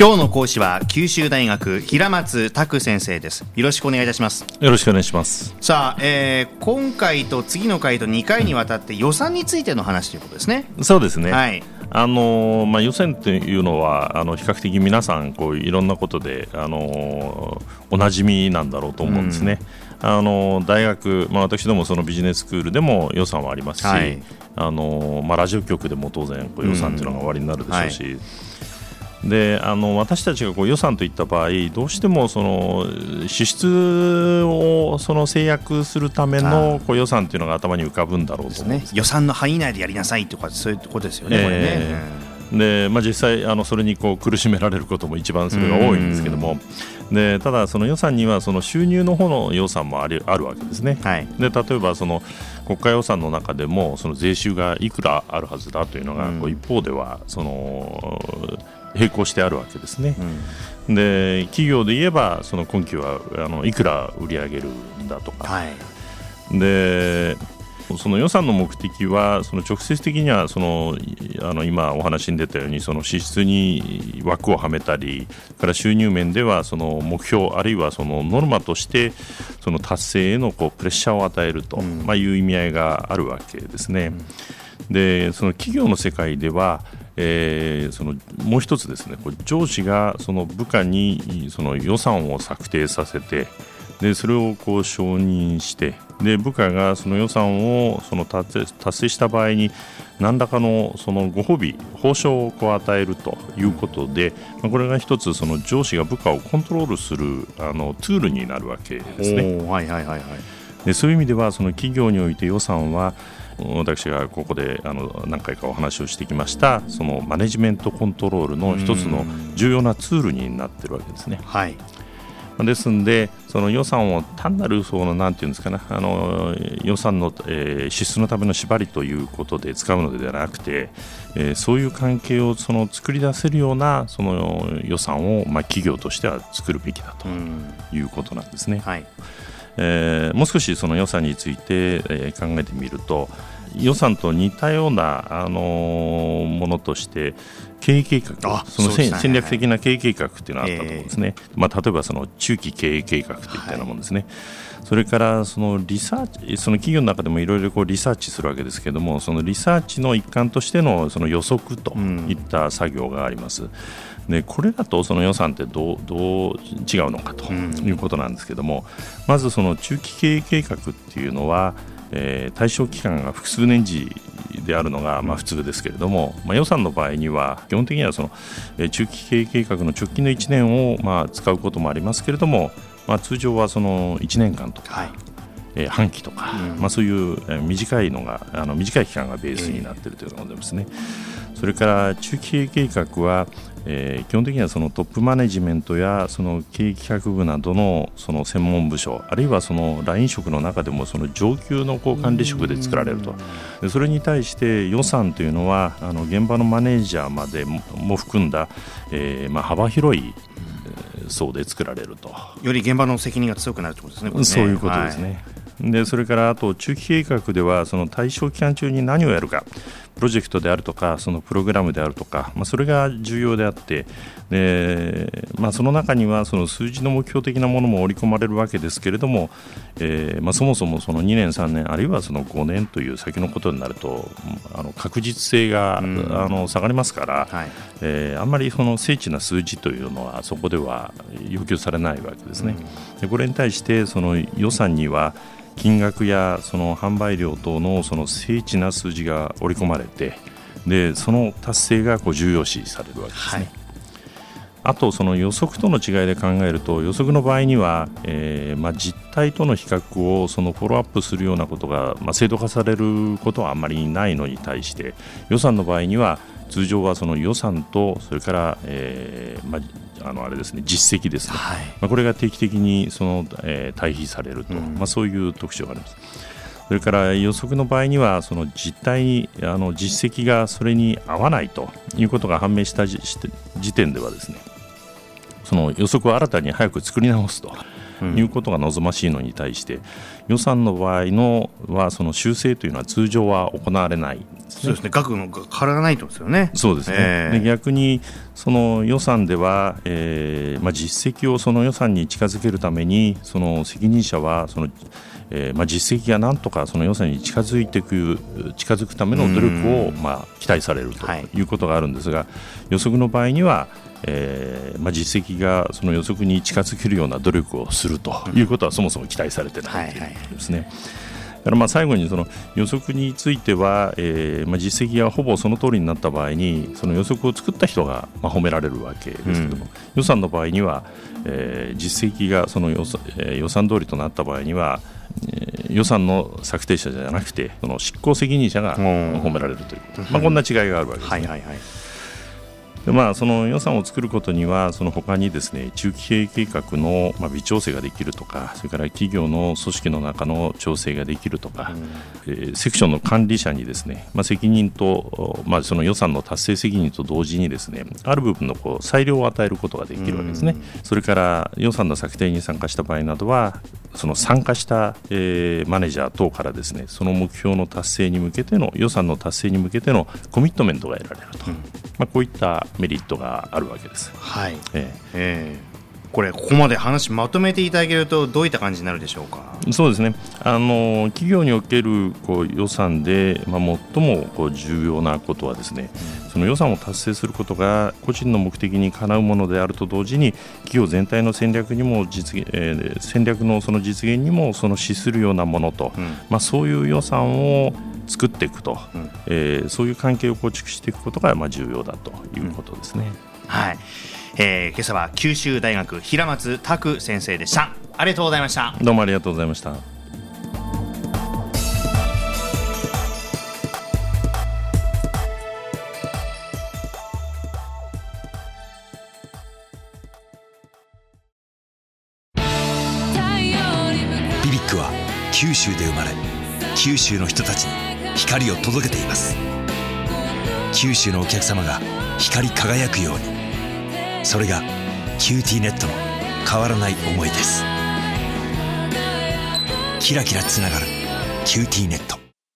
今日の講師は九州大学平松卓先生です。よろしくお願いいたします。よろしくお願いします。さあ、えー、今回と次の回と2回にわたって予算についての話ということですね。そうですね。はい。あのまあ、予算というのはあの比較的皆さんこういろんなことであのおなじみなんだろうと思うんですね。うん、あの大学、まあ、私どもそのビジネススクールでも予算はありますし、はい、あのまあ、ラジオ局でも当然こう予算というのが終わりになるでしょうし。うんはいであの私たちがこう予算といった場合どうしてもその支出をその制約するためのこう予算というのが頭に浮かぶんだろうとね、予算の範囲内でやりなさいとかそういうことですよね、えー、これね。でまあ、実際あのそれにこう苦しめられることも一番それが多いんですけども。でただその予算にはその収入の方の予算もあるあるわけですね、はい、で例えばその国家予算の中でもその税収がいくらあるはずだというのが、こう一方ではその並行してあるわけですね。うん、で企業で言えばその今期はあのいくら売り上げるんだとか、はい、でその予算の目的はその直接的にはそのあの今お話に出たようにその支出に枠をはめたりから収入面ではその目標あるいはそのノルマとしてその達成へのこうプレッシャーを与えると、うん、まあ、いう意味合いがあるわけですね。うん、でその企業の世界ではえー、そのもう一つですねこ上司がその部下にその予算を策定させてでそれをこう承認してで部下がその予算をその達成した場合に何らかのそのご褒美報奨をこう与えるということで、まあ、これが一つその上司が部下をコントロールするあのツールになるわけですね。はいはいはいはい、でそういう意味ではその企業において予算は私がここであの何回かお話をしてきましたそのマネジメントコントロールの一つの重要なツールになってるわけですね。はいですんで、その予算を単なるそのなんていうんですかね、あの予算の、えー、支出のための縛りということで使うのではなくて、えー、そういう関係をその作り出せるようなその予算を、まあ、企業としては作るべきだということなんですね。はいえー、もう少しその良さについて、えー、考えてみると予算と似たような、あのー、ものとして経営計画その、ね、戦略的な経営計画っていうのがあったと思うんですね、えー、まあ、例えばその中期経営計画といったようなものですね、はい、それからそのリサーチその企業の中でもいろいろリサーチするわけですけれどもそのリサーチの一環としてのその予測といった作業があります。うんでこれだとその予算ってどうどう違うのかということなんですけども、うん、まずその中期経営計画っていうのは、えー、対象期間が複数年次であるのがまあ普通ですけれども、まあ、予算の場合には基本的にはその中期経営計画の直近の1年をまあ使うこともありますけれども、まあ、通常はその1年間とか、はいえー、半期とか、うん、まあ、そういう、えー、短いのがあの短い期間がベースになっているということですね。それから中期経営計画は、えー、基本的にはそのトップマネジメントやその経営企画部などのその専門部署あるいはそのライン職の中でもその上級のこう管理職で作られると。でそれに対して予算というのはあの現場のマネージャーまでも含んだ、えーまあ、幅広い層で作られると。より現場の責任が強くなるということですね、ね。そういうことですね。はい。でそれからあと中期計画ではその対象期間中に何をやるかプロジェクトであるとかそのプログラムであるとか、まあ、それが重要であってで、まあ、その中にはその数字の目標的なものも織り込まれるわけですけれども、えーまあ、そもそもその2年3年あるいはその5年という先のことになるとあの確実性が、あの下がりますから、はい、えー、あんまりその精緻な数字というのはそこでは要求されないわけですね。でこれに対してその予算には金額やその販売量等のその精緻な数字が織り込まれてでその達成がこう重要視されるわけですね。はい、あとその予測との違いで考えると予測の場合には、えーまあ、実態との比較をそのフォローアップするようなことが、まあ、制度化されることはあんまりないのに対して予算の場合には通常はその予算とそれから、えーまあ、あのあれですね実績ですね、はい、まあ、これが定期的にその、えー、対比されると、うん、まあ、そういう特徴があります。それから予測の場合にはその実態にあの実績がそれに合わないということが判明した時点ではですねその予測を新たに早く作り直すということが望ましいのに対して、予算の場合のはその修正というのは通常は行われない、そうですね。額の変わらないとですよね。そうですね、えー、で逆にその予算では、えーまあ、実績をその予算に近づけるためにその責任者はそのえーまあ、実績がなんとかその予算に近づいていく近づくための努力を、まあ、期待されるとい。うことがあるんですが、はい、予測の場合には、えーまあ、実績がその予測に近づけるような努力をするということはそもそも期待されてないということですね。はいはいだからまあ最後にその予測については、えーまあ、実績がほぼその通りになった場合にその予測を作った人がまあ褒められるわけですけども、うん、予算の場合には、えー、実績がその予算,、えー、予算通りとなった場合には予算の策定者じゃなくてその執行責任者が褒められるということ、まあ、こんな違いがあるわけですね。はいはいはいでまあ、その予算を作ることにはその他にですね中期経営計画のまあ微調整ができるとかそれから企業の組織の中の調整ができるとか、うん、えー、セクションの管理者にですね、まあ、責任と、まあ、その予算の達成責任と同時にですねある部分のこう裁量を与えることができるわけですね、うん、それから予算の策定に参加した場合などはその参加した、えー、マネージャー等からですねその目標の達成に向けての予算の達成に向けてのコミットメントが得られると、うん、まあ、こういったメリットがあるわけです。はい、えー、えーこれここまで話まとめていただけるとどういった感じになるでしょうか？そうですね。あの企業におけるこう予算で、まあ、最もこう重要なことはですね、うん、その予算を達成することが個人の目的にかなうものであると同時に企業全体の戦略にも実現、えー、戦略のその実現にもその資するようなものと、うん、まあ、そういう予算を作っていくと、うん、えー、そういう関係を構築していくことがまあ重要だということですね。はい。えー、今朝は九州大学平松拓先生でした。ありがとうございました。どうもありがとうございました。BBIQ は九州で生まれ九州の人たちに光を届けています。九州のお客様が光り輝くように。それが QTnet の変わらない思いです。キラキラつながる「QTnet」